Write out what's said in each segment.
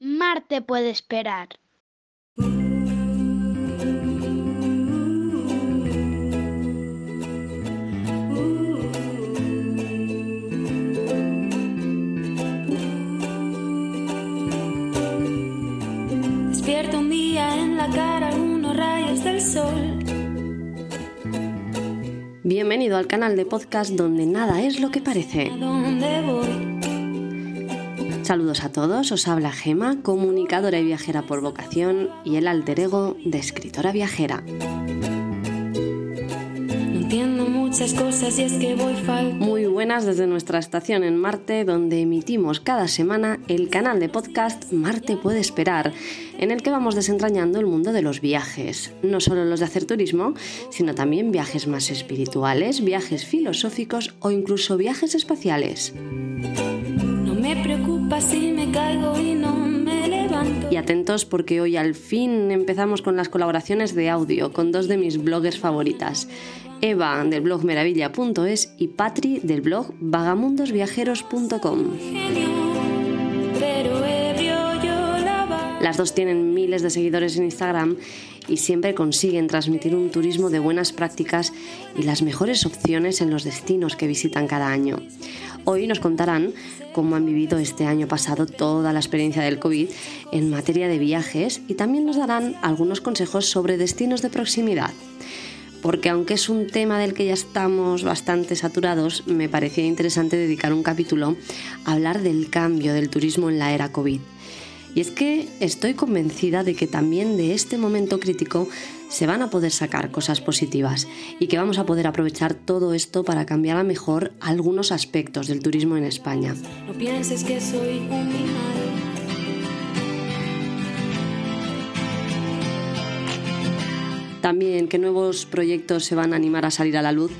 Marte puede esperar. Despierta un día en la cara algunos rayos del sol. Bienvenido al canal de podcast donde nada es lo que parece. ¿A dónde voy? Saludos a todos, os habla Gema, comunicadora y viajera por vocación y el alter ego de escritora viajera. No entiendo muchas cosas y es que voy falta. Muy buenas desde nuestra estación en Marte, donde emitimos cada semana el canal de podcast Marte puede esperar, en el que vamos desentrañando el mundo de los viajes, no solo los de hacer turismo, sino también viajes más espirituales, viajes filosóficos o incluso viajes espaciales. Me caigo y no me levanto. Y atentos porque hoy al fin empezamos con las colaboraciones de audio con dos de mis bloggers favoritas. Eva del blog meravilla.es y Patri del blog vagamundosviajeros.com. Las dos tienen miles de seguidores en Instagram y siempre consiguen transmitir un turismo de buenas prácticas y las mejores opciones en los destinos que visitan cada año. Hoy nos contarán cómo han vivido este año pasado toda la experiencia del COVID en materia de viajes y también nos darán algunos consejos sobre destinos de proximidad. Porque aunque es un tema del que ya estamos bastante saturados, me parecía interesante dedicar un capítulo a hablar del cambio del turismo en la era COVID. Y es que estoy convencida de que también de este momento crítico se van a poder sacar cosas positivas y que vamos a poder aprovechar todo esto para cambiar a mejor algunos aspectos del turismo en España. No pienses que soy un mimado. También qué nuevos proyectos se van a animar a salir a la luz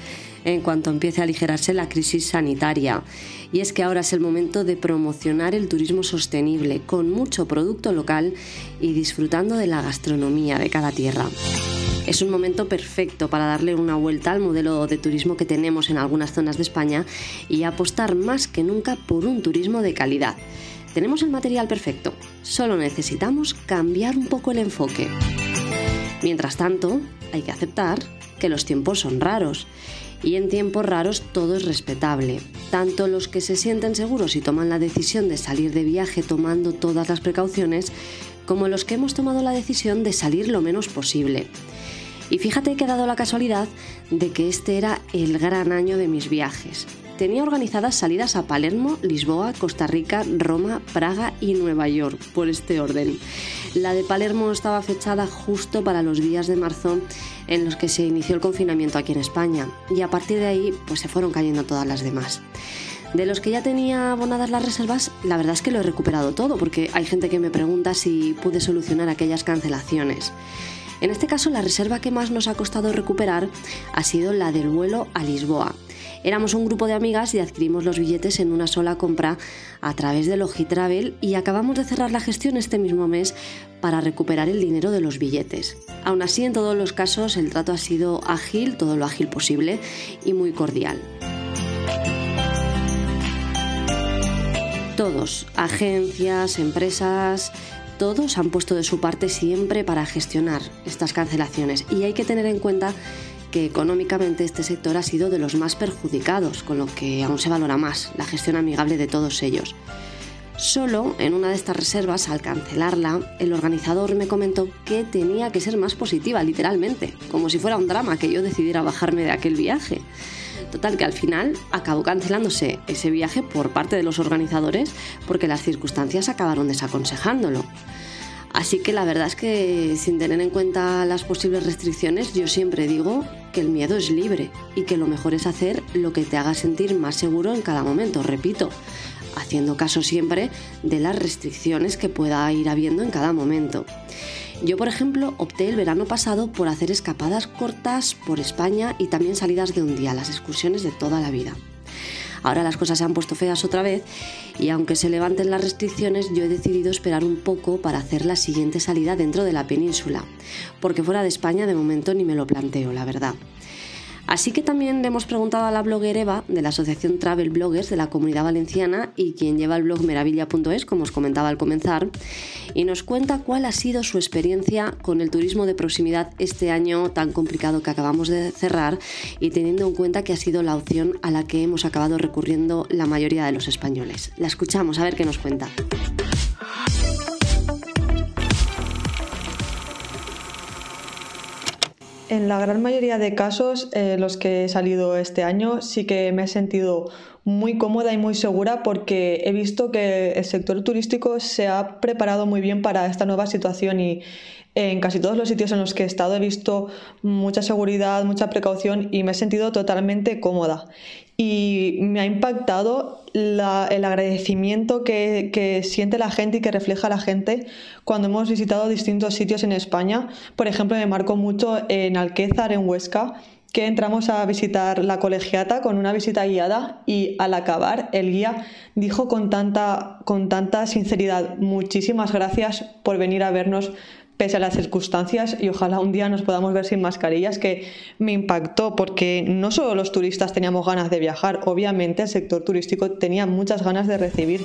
en cuanto empiece a aligerarse la crisis sanitaria. Y es que ahora es el momento de promocionar el turismo sostenible con mucho producto local y disfrutando de la gastronomía de cada tierra. Es un momento perfecto para darle una vuelta al modelo de turismo que tenemos en algunas zonas de España y apostar más que nunca por un turismo de calidad. Tenemos el material perfecto, solo necesitamos cambiar un poco el enfoque. Mientras tanto, hay que aceptar que los tiempos son raros. Y en tiempos raros todo es respetable. Tanto los que se sienten seguros y toman la decisión de salir de viaje tomando todas las precauciones, como los que hemos tomado la decisión de salir lo menos posible. Y fíjate que ha dado la casualidad de que este era el gran año de mis viajes. Tenía organizadas salidas a Palermo, Lisboa, Costa Rica, Roma, Praga y Nueva York, por este orden. La de Palermo estaba fechada justo para los días de marzo en los que se inició el confinamiento aquí en España y a partir de ahí pues se fueron cayendo todas las demás. De los que ya tenía abonadas las reservas, la verdad es que lo he recuperado todo porque hay gente que me pregunta si pude solucionar aquellas cancelaciones. En este caso, la reserva que más nos ha costado recuperar ha sido la del vuelo a Lisboa. Éramos un grupo de amigas y adquirimos los billetes en una sola compra a través de Logitravel y acabamos de cerrar la gestión este mismo mes para recuperar el dinero de los billetes. Aún así, en todos los casos, el trato ha sido ágil, todo lo ágil posible y muy cordial. Todos, agencias, empresas, todos han puesto de su parte siempre para gestionar estas cancelaciones y hay que tener en cuenta que económicamente este sector ha sido de los más perjudicados, con lo que aún se valora más la gestión amigable de todos ellos. Solo en una de estas reservas, al cancelarla, el organizador me comentó que tenía que ser más positiva, literalmente, como si fuera un drama que yo decidiera bajarme de aquel viaje. Total que al final acabó cancelándose ese viaje por parte de los organizadores porque las circunstancias acabaron desaconsejándolo. Así que la verdad es que sin tener en cuenta las posibles restricciones, yo siempre digo que el miedo es libre y que lo mejor es hacer lo que te haga sentir más seguro en cada momento, repito, haciendo caso siempre de las restricciones que pueda ir habiendo en cada momento. Yo, por ejemplo, opté el verano pasado por hacer escapadas cortas por España y también salidas de un día, las excursiones de toda la vida. Ahora las cosas se han puesto feas otra vez y aunque se levanten las restricciones, yo he decidido esperar un poco para hacer la siguiente salida dentro de la península, porque fuera de España de momento ni me lo planteo, la verdad. Así que también le hemos preguntado a la blogger Eva de la Asociación Travel Bloggers de la Comunidad Valenciana y quien lleva el blog meravilla.es, como os comentaba al comenzar, y nos cuenta cuál ha sido su experiencia con el turismo de proximidad este año tan complicado que acabamos de cerrar y teniendo en cuenta que ha sido la opción a la que hemos acabado recurriendo la mayoría de los españoles. La escuchamos a ver qué nos cuenta. En la gran mayoría de casos, eh, los que he salido este año, sí que me he sentido muy cómoda y muy segura porque he visto que el sector turístico se ha preparado muy bien para esta nueva situación y en casi todos los sitios en los que he estado he visto mucha seguridad, mucha precaución y me he sentido totalmente cómoda. Y me ha impactado el agradecimiento que, que, siente la gente y que refleja la gente cuando hemos visitado distintos sitios en España. Por ejemplo, me marcó mucho en Alquézar, en Huesca, que entramos a visitar la colegiata con una visita guiada y al acabar el guía dijo con tanta, con tanta sinceridad muchísimas gracias por venir a vernos pese a las circunstancias y ojalá un día nos podamos ver sin mascarillas que me impactó porque no solo los turistas teníamos ganas de viajar, obviamente el sector turístico tenía muchas ganas de recibir.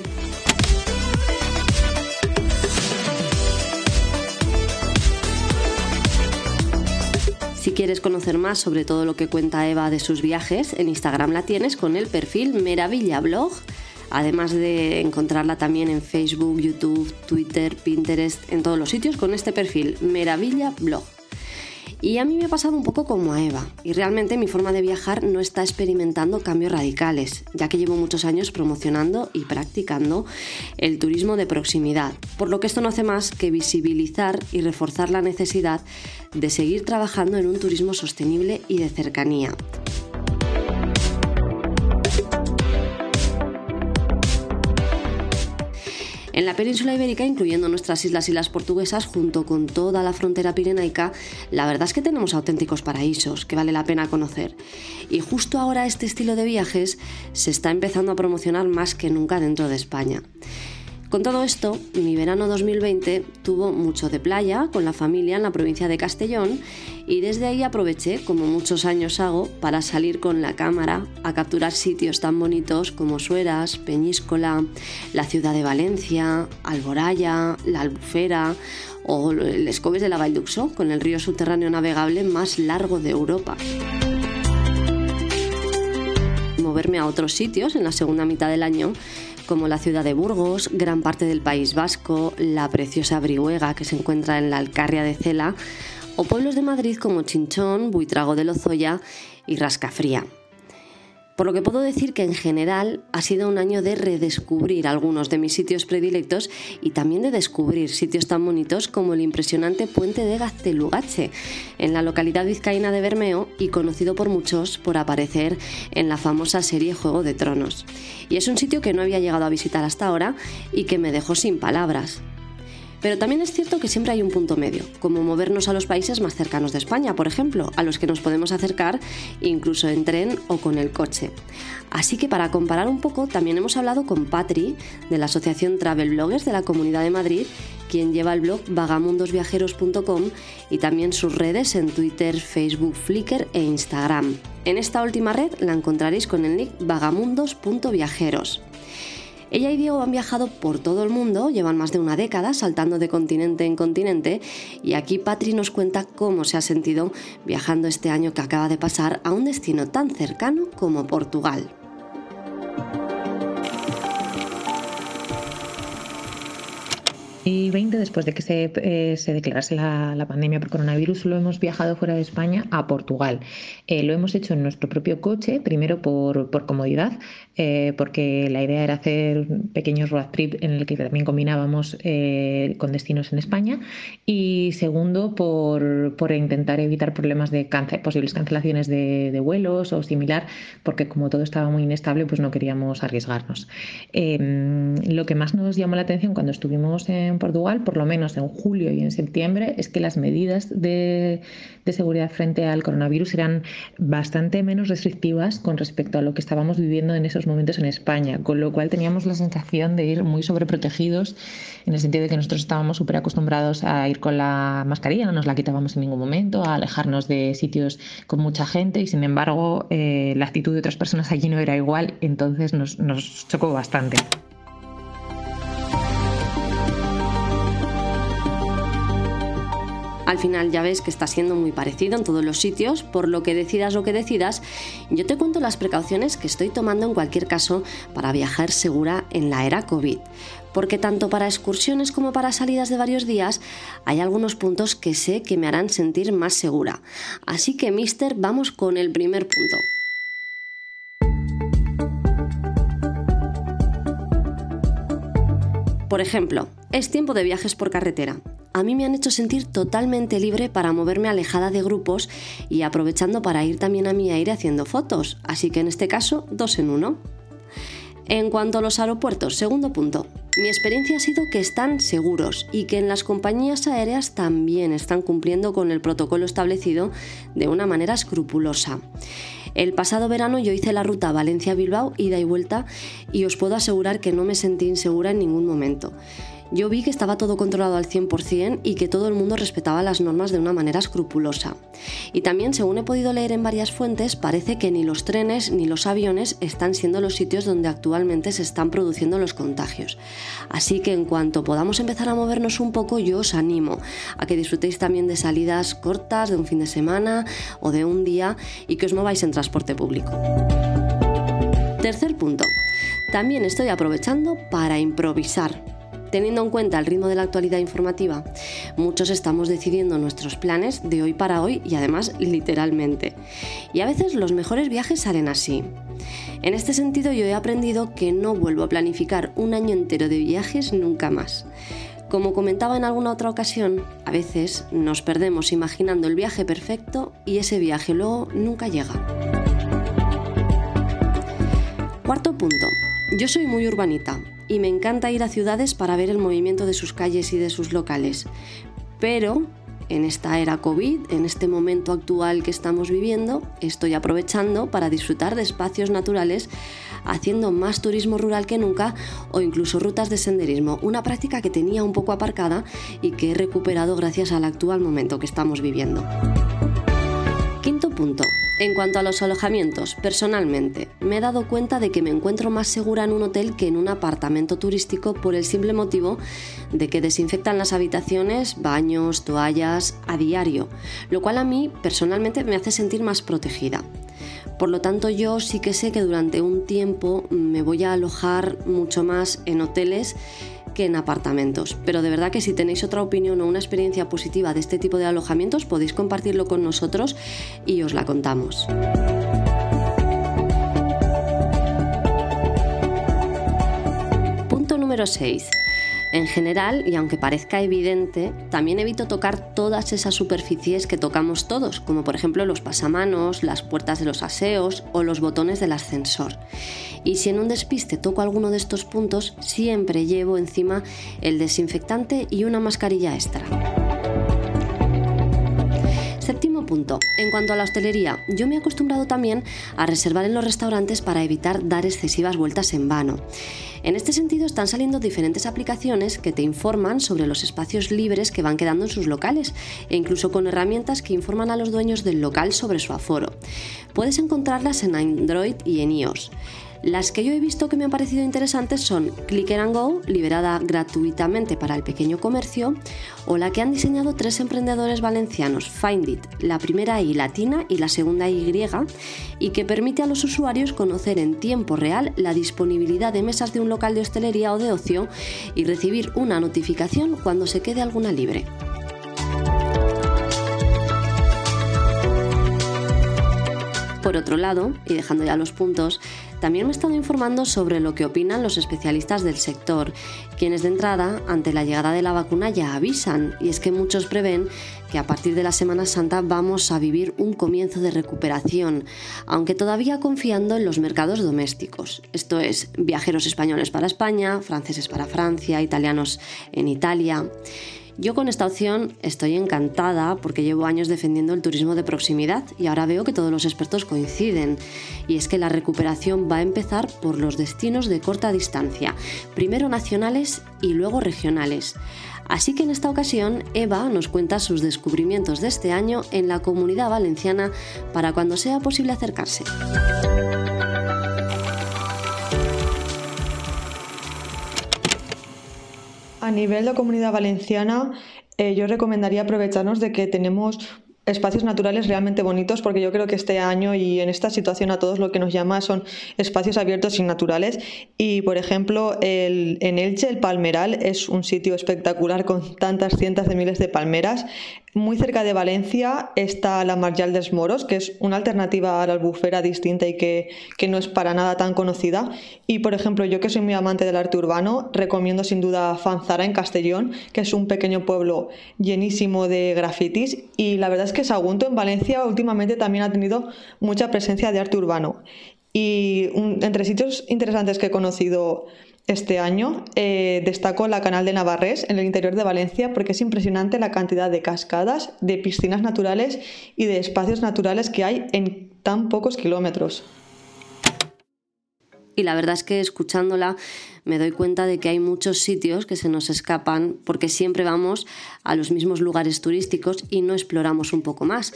Si quieres conocer más sobre todo lo que cuenta Eva de sus viajes, en Instagram la tienes con el perfil Meravilla Blog, además de encontrarla también en Facebook, YouTube, Twitter, Pinterest, en todos los sitios con este perfil Meravilla Blog. Y a mí me ha pasado un poco como a Eva, y realmente mi forma de viajar no está experimentando cambios radicales, ya que llevo muchos años promocionando y practicando el turismo de proximidad, por lo que esto no hace más que visibilizar y reforzar la necesidad de seguir trabajando en un turismo sostenible y de cercanía. En la península ibérica, incluyendo nuestras islas y las portuguesas, junto con toda la frontera pirenaica, la verdad es que tenemos auténticos paraísos que vale la pena conocer. Y justo ahora este estilo de viajes se está empezando a promocionar más que nunca dentro de España. Con todo esto, mi verano 2020 tuvo mucho de playa con la familia en la provincia de Castellón y desde ahí aproveché, como muchos años hago, para salir con la cámara a capturar sitios tan bonitos como Sueras, Peñíscola, la ciudad de Valencia, Alboraya, la Albufera o el Escobes de la Vall con el río subterráneo navegable más largo de Europa. Moverme a otros sitios en la segunda mitad del año como la ciudad de Burgos, gran parte del País Vasco, la preciosa Brihuega que se encuentra en la Alcarria de Cela, o pueblos de Madrid como Chinchón, Buitrago de Lozoya y Rascafría. Por lo que puedo decir que en general ha sido un año de redescubrir algunos de mis sitios predilectos y también de descubrir sitios tan bonitos como el impresionante puente de Gaztelugache, en la localidad vizcaína de Bermeo y conocido por muchos por aparecer en la famosa serie Juego de Tronos. Y es un sitio que no había llegado a visitar hasta ahora y que me dejó sin palabras. Pero también es cierto que siempre hay un punto medio, como movernos a los países más cercanos de España, por ejemplo, a los que nos podemos acercar incluso en tren o con el coche. Así que para comparar un poco, también hemos hablado con Patri, de la Asociación Travel Bloggers de la Comunidad de Madrid, quien lleva el blog vagamundosviajeros.com y también sus redes en Twitter, Facebook, Flickr e Instagram. En esta última red la encontraréis con el nick vagamundos.viajeros. Ella y Diego han viajado por todo el mundo, llevan más de una década saltando de continente en continente y aquí Patri nos cuenta cómo se ha sentido viajando este año que acaba de pasar a un destino tan cercano como Portugal. 2020, después de que se, eh, se declarase la, la, pandemia por coronavirus, lo hemos viajado fuera de España a Portugal. Eh, lo hemos hecho en nuestro propio coche, primero por, por comodidad, eh, porque la idea era hacer pequeños road trip en el que también combinábamos con destinos en España, y segundo por, por intentar evitar problemas de cance posibles cancelaciones de, de, vuelos o similar, porque como todo estaba muy inestable, pues no queríamos arriesgarnos. lo que más nos llamó la atención cuando estuvimos en en Portugal, por lo menos en julio y en septiembre, es que las medidas de, seguridad frente al coronavirus eran bastante menos restrictivas con respecto a lo que estábamos viviendo en esos momentos en España, con lo cual teníamos la sensación de ir muy sobreprotegidos en el sentido de que nosotros estábamos súper acostumbrados a ir con la mascarilla, no nos la quitábamos en ningún momento, a alejarnos de sitios con mucha gente y sin embargo eh, la actitud de otras personas allí no era igual, entonces nos, nos chocó bastante. Al final ya ves que está siendo muy parecido en todos los sitios, por lo que decidas lo que decidas, yo te cuento las precauciones que estoy tomando en cualquier caso para viajar segura en la era COVID. Porque tanto para excursiones como para salidas de varios días hay algunos puntos que sé que me harán sentir más segura. Así que, mister, vamos con el primer punto. Por ejemplo, es tiempo de viajes por carretera. A mí me han hecho sentir totalmente libre para moverme alejada de grupos y aprovechando para ir también a mi aire haciendo fotos, así que en este caso dos en uno. En cuanto a los aeropuertos, segundo punto, mi experiencia ha sido que están seguros y que en las compañías aéreas también están cumpliendo con el protocolo establecido de una manera escrupulosa. El pasado verano yo hice la ruta Valencia-Bilbao, ida y vuelta, y os puedo asegurar que no me sentí insegura en ningún momento. Yo vi que estaba todo controlado al 100% y que todo el mundo respetaba las normas de una manera escrupulosa. Y también, según he podido leer en varias fuentes, parece que ni los trenes ni los aviones están siendo los sitios donde actualmente se están produciendo los contagios. Así que en cuanto podamos empezar a movernos un poco, yo os animo a que disfrutéis también de salidas cortas, de un fin de semana o de un día y que os mováis en transporte público. Tercer punto. También estoy aprovechando para improvisar Teniendo en cuenta el ritmo de la actualidad informativa, muchos estamos decidiendo nuestros planes de hoy para hoy y además literalmente. Y a veces los mejores viajes salen así. En este sentido yo he aprendido que no vuelvo a planificar un año entero de viajes nunca más. Como comentaba en alguna otra ocasión, a veces nos perdemos imaginando el viaje perfecto y ese viaje luego nunca llega. Cuarto punto. Yo soy muy urbanita, y me encanta ir a ciudades para ver el movimiento de sus calles y de sus locales. Pero en esta era COVID, en este momento actual que estamos viviendo, estoy aprovechando para disfrutar de espacios naturales, haciendo más turismo rural que nunca o incluso rutas de senderismo, una práctica que tenía un poco aparcada y que he recuperado gracias al actual momento que estamos viviendo. Quinto punto, en cuanto a los alojamientos, personalmente, me he dado cuenta de que me encuentro más segura en un hotel que en un apartamento turístico por el simple motivo de que desinfectan las habitaciones, baños, toallas a diario, lo cual a mí personalmente me hace sentir más protegida. Por lo tanto, yo sí que sé que durante un tiempo me voy a alojar mucho más en hoteles que en apartamentos. Pero de verdad que si tenéis otra opinión o una experiencia positiva de este tipo de alojamientos, podéis compartirlo con nosotros y os la contamos. Punto número 6. En general, y aunque parezca evidente, también evito tocar todas esas superficies que tocamos todos, como por ejemplo los pasamanos, las puertas de los aseos o los botones del ascensor. Y si en un despiste toco alguno de estos puntos, siempre llevo encima el desinfectante y una mascarilla extra. En cuanto a la hostelería, yo me he acostumbrado también a reservar en los restaurantes para evitar dar excesivas vueltas en vano. En este sentido están saliendo diferentes aplicaciones que te informan sobre los espacios libres que van quedando en sus locales e incluso con herramientas que informan a los dueños del local sobre su aforo. Puedes encontrarlas en Android y en iOS. Las que yo he visto que me han parecido interesantes son Clicker and Go, liberada gratuitamente para el pequeño comercio, o la que han diseñado tres emprendedores valencianos, Findit, la primera I latina y la segunda Y, y que permite a los usuarios conocer en tiempo real la disponibilidad de mesas de un local de hostelería o de ocio y recibir una notificación cuando se quede alguna libre. Por otro lado, y dejando ya los puntos, también me he estado informando sobre lo que opinan los especialistas del sector, quienes de entrada, ante la llegada de la vacuna, ya avisan, y es que muchos prevén que a partir de la Semana Santa vamos a vivir un comienzo de recuperación, aunque todavía confiando en los mercados domésticos. Esto es, viajeros españoles para España, franceses para Francia, italianos en Italia. Yo con esta opción estoy encantada porque llevo años defendiendo el turismo de proximidad y ahora veo que todos los expertos coinciden. Y es que la recuperación va a empezar por los destinos de corta distancia, primero nacionales y luego regionales. Así que en esta ocasión Eva nos cuenta sus descubrimientos de este año en la comunidad valenciana para cuando sea posible acercarse. A nivel de comunidad valenciana, eh, yo recomendaría aprovecharnos de que tenemos espacios naturales realmente bonitos porque yo creo que este año y en esta situación a todos lo que nos llama son espacios abiertos y naturales. Y por ejemplo el, en Elche el Palmeral es un sitio espectacular con tantas cientos de miles de palmeras muy cerca de Valencia está la Marjal des Moros, que es una alternativa a la albufera distinta y que, no es para nada tan conocida. Y, por ejemplo, yo que soy muy amante del arte urbano, recomiendo sin duda Fanzara en Castellón, que es un pequeño pueblo llenísimo de grafitis. Y la verdad es que Sagunto en Valencia últimamente también ha tenido mucha presencia de arte urbano. Y entre sitios interesantes que he conocido este año eh, destaco la Canal de Navarrés en el interior de Valencia porque es impresionante la cantidad de cascadas, de piscinas naturales y de espacios naturales que hay en tan pocos kilómetros. Y la verdad es que escuchándola me doy cuenta de que hay muchos sitios que se nos escapan porque siempre vamos a los mismos lugares turísticos y no exploramos un poco más.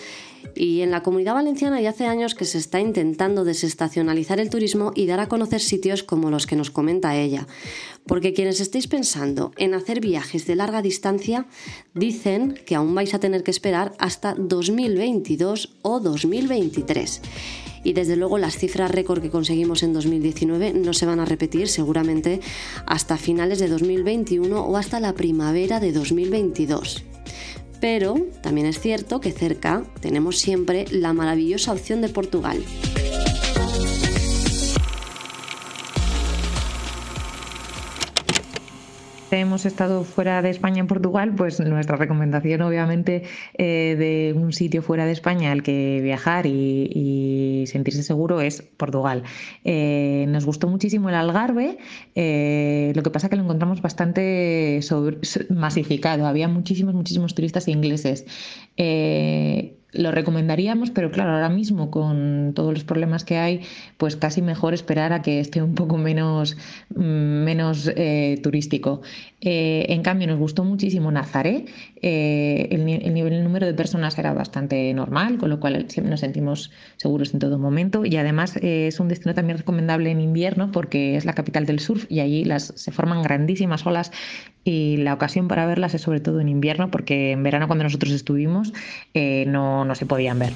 Y en la comunidad valenciana ya hace años que se está intentando desestacionalizar el turismo y dar a conocer sitios como los que nos comenta ella. Porque quienes estéis pensando en hacer viajes de larga distancia dicen que aún vais a tener que esperar hasta 2022 o 2023 y desde luego las cifras récord que conseguimos en 2019 no se van a repetir seguramente hasta finales de 2021 o hasta la primavera de 2022. Pero también es cierto que cerca tenemos siempre la maravillosa opción de Portugal. Hemos estado fuera de España en Portugal, pues nuestra recomendación obviamente eh, de un sitio fuera de España al que viajar y, sentirse seguro es Portugal. Eh, nos gustó muchísimo el Algarve, eh, lo que pasa que lo encontramos bastante masificado, había muchísimos, muchísimos turistas ingleses lo recomendaríamos, pero claro, ahora mismo con todos los problemas que hay, pues casi mejor esperar a que esté un poco menos, mm, menos eh, turístico. Eh, en cambio, nos gustó muchísimo Nazaré, eh, el, nivel, el número de personas era bastante normal, con lo cual nos sentimos seguros en todo momento y además es un destino también recomendable en invierno porque es la capital del surf y allí se forman grandísimas olas y la ocasión para verlas es sobre todo en invierno porque en verano cuando nosotros estuvimos eh, no, no se podían ver.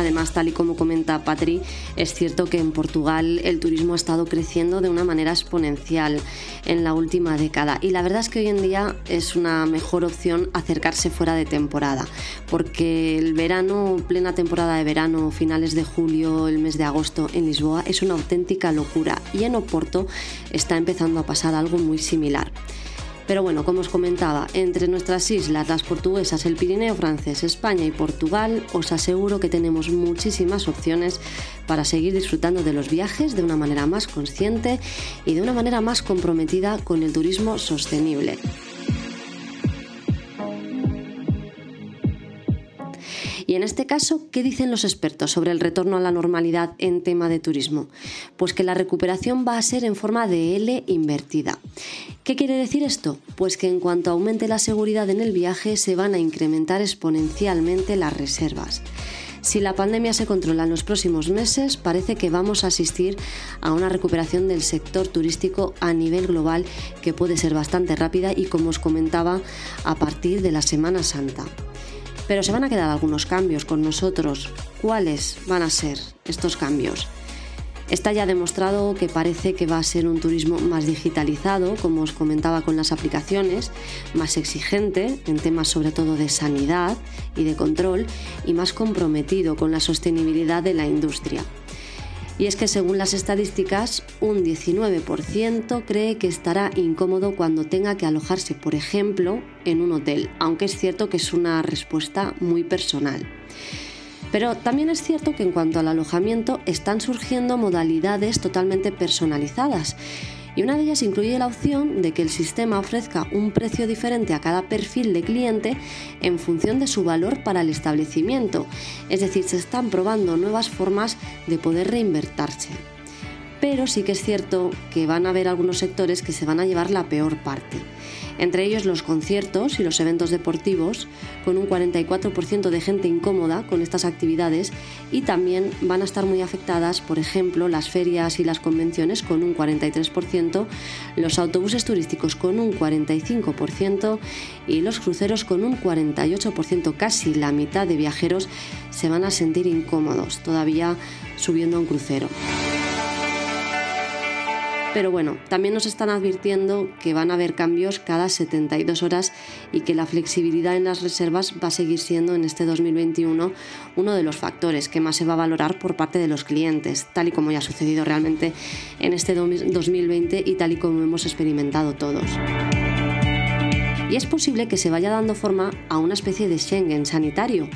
Además, tal y como comenta Patri, es cierto que en Portugal el turismo ha estado creciendo de una manera exponencial en la última década y la verdad es que hoy en día es una mejor opción acercarse fuera de temporada, porque el verano, plena temporada de verano, finales de julio, el mes de agosto en Lisboa es una auténtica locura y en Oporto está empezando a pasar algo muy similar. Pero bueno, como os comentaba, entre nuestras islas, las portuguesas, el Pirineo francés, España y Portugal, os aseguro que tenemos muchísimas opciones para seguir disfrutando de los viajes de una manera más consciente y de una manera más comprometida con el turismo sostenible. Y en este caso, ¿qué dicen los expertos sobre el retorno a la normalidad en tema de turismo? Pues que la recuperación va a ser en forma de L invertida. ¿Qué quiere decir esto? Pues que en cuanto aumente la seguridad en el viaje se van a incrementar exponencialmente las reservas. Si la pandemia se controla en los próximos meses, parece que vamos a asistir a una recuperación del sector turístico a nivel global que puede ser bastante rápida y como os comentaba, a partir de la Semana Santa. Pero se van a quedar algunos cambios con nosotros. ¿Cuáles van a ser estos cambios? Está ya demostrado que parece que va a ser un turismo más digitalizado, como os comentaba con las aplicaciones, más exigente en temas sobre todo de sanidad y de control y más comprometido con la sostenibilidad de la industria. Y es que según las estadísticas, un 19% cree que estará incómodo cuando tenga que alojarse, por ejemplo, en un hotel, aunque es cierto que es una respuesta muy personal. Pero también es cierto que en cuanto al alojamiento están surgiendo modalidades totalmente personalizadas y una de ellas incluye la opción de que el sistema ofrezca un precio diferente a cada perfil de cliente en función de su valor para el establecimiento, es decir, se están probando nuevas formas de poder reinvertirse. Pero sí que es cierto que van a haber algunos sectores que se van a llevar la peor parte entre ellos los conciertos y los eventos deportivos, con un 44% de gente incómoda con estas actividades y también van a estar muy afectadas, por ejemplo, las ferias y las convenciones con un 43%, los autobuses turísticos con un 45% y los cruceros con un 48%. Casi la mitad de viajeros se van a sentir incómodos todavía subiendo a un crucero. Pero bueno, también nos están advirtiendo que van a haber cambios cada 72 horas y que la flexibilidad en las reservas va a seguir siendo en este 2021 uno de los factores que más se va a valorar por parte de los clientes, tal y como ya ha sucedido realmente en este 2020 y tal y como hemos experimentado todos y es posible que se vaya dando forma a una especie de Schengen sanitario,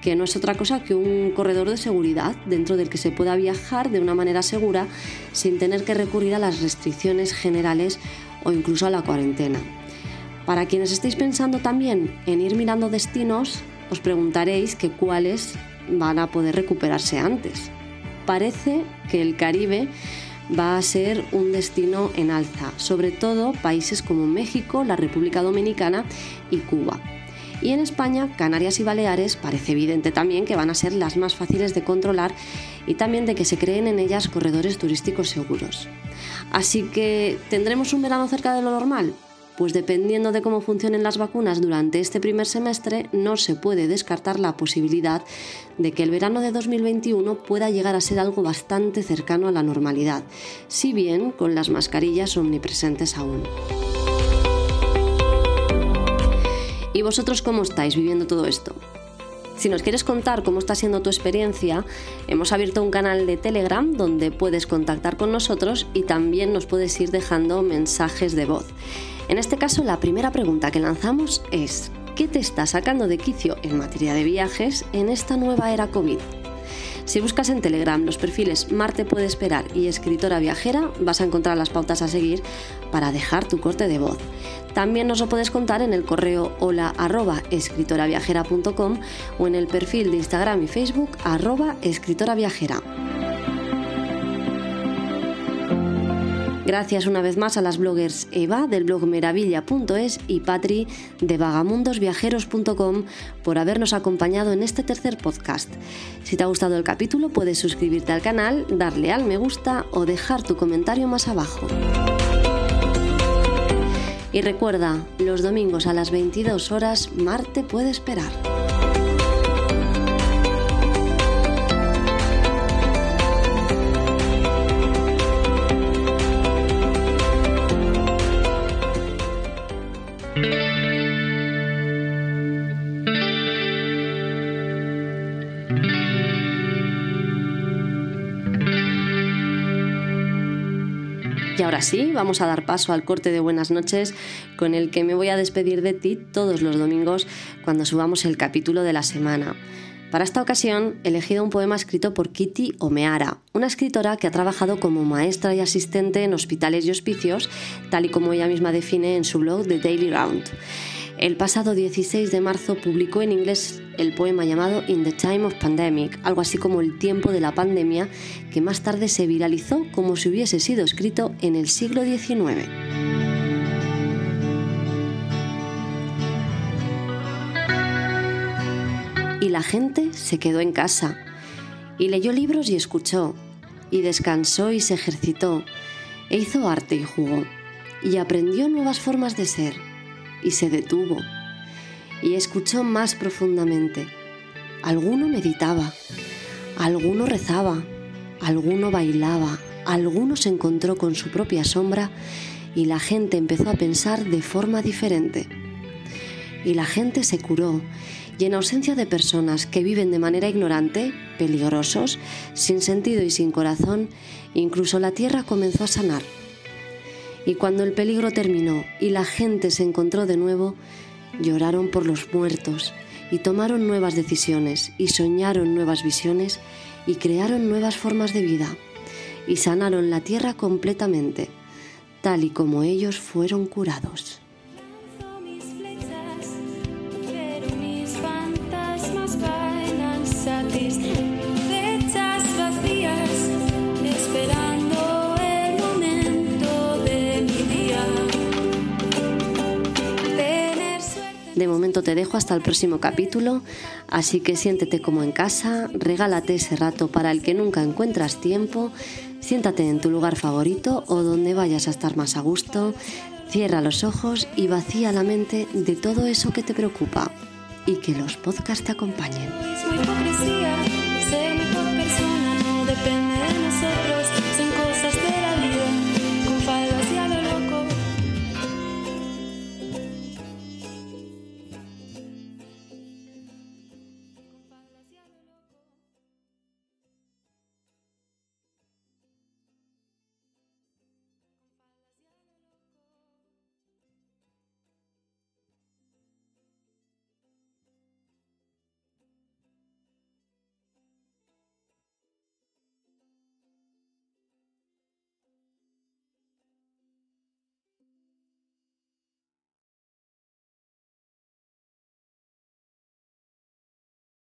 que no es otra cosa que un corredor de seguridad dentro del que se pueda viajar de una manera segura sin tener que recurrir a las restricciones generales o incluso a la cuarentena. Para quienes estéis pensando también en ir mirando destinos, os preguntaréis que cuáles van a poder recuperarse antes. Parece que el Caribe va a ser un destino en alza, sobre todo países como México, la República Dominicana y Cuba. Y en España, Canarias y Baleares parece evidente también que van a ser las más fáciles de controlar y también de que se creen en ellas corredores turísticos seguros. Así que, ¿tendremos un verano cerca de lo normal? Pues dependiendo de cómo funcionen las vacunas durante este primer semestre, no se puede descartar la posibilidad de que el verano de 2021 pueda llegar a ser algo bastante cercano a la normalidad, si bien con las mascarillas omnipresentes aún. ¿Y vosotros cómo estáis viviendo todo esto? Si nos quieres contar cómo está siendo tu experiencia, hemos abierto un canal de Telegram donde puedes contactar con nosotros y también nos puedes ir dejando mensajes de voz. En este caso, la primera pregunta que lanzamos es, ¿qué te está sacando de quicio en materia de viajes en esta nueva era COVID? Si buscas en Telegram los perfiles Marte puede esperar y escritora viajera, vas a encontrar las pautas a seguir para dejar tu corte de voz. También nos lo puedes contar en el correo hola arroba escritoraviajera.com o en el perfil de Instagram y Facebook arroba escritoraviajera. Gracias una vez más a las bloggers Eva del blog meravilla.es y Patri de vagamundosviajeros.com por habernos acompañado en este tercer podcast. Si te ha gustado el capítulo puedes suscribirte al canal, darle al me gusta o dejar tu comentario más abajo. Y recuerda, los domingos a las 22 horas Marte puede esperar. Y ahora sí, vamos a dar paso al corte de buenas noches con el que me voy a despedir de ti todos los domingos cuando subamos el capítulo de la semana. Para esta ocasión he elegido un poema escrito por Kitty Omeara, una escritora que ha trabajado como maestra y asistente en hospitales y hospicios, tal y como ella misma define en su blog The Daily Round. El pasado 16 de marzo publicó en inglés el poema llamado In the Time of Pandemic, algo así como el tiempo de la pandemia, que más tarde se viralizó como si hubiese sido escrito en el siglo XIX. Y la gente se quedó en casa, y leyó libros y escuchó, y descansó y se ejercitó, e hizo arte y jugó, y aprendió nuevas formas de ser y se detuvo y escuchó más profundamente. Alguno meditaba, alguno rezaba, alguno bailaba, alguno se encontró con su propia sombra y la gente empezó a pensar de forma diferente. Y la gente se curó y en ausencia de personas que viven de manera ignorante, peligrosos, sin sentido y sin corazón, incluso la tierra comenzó a sanar. Y cuando el peligro terminó y la gente se encontró de nuevo, lloraron por los muertos y tomaron nuevas decisiones y soñaron nuevas visiones y crearon nuevas formas de vida y sanaron la tierra completamente, tal y como ellos fueron curados. Te dejo hasta el próximo capítulo, así que siéntete como en casa, regálate ese rato para el que nunca encuentras tiempo, siéntate en tu lugar favorito o donde vayas a estar más a gusto, cierra los ojos y vacía la mente de todo eso que te preocupa y que los podcasts te acompañen.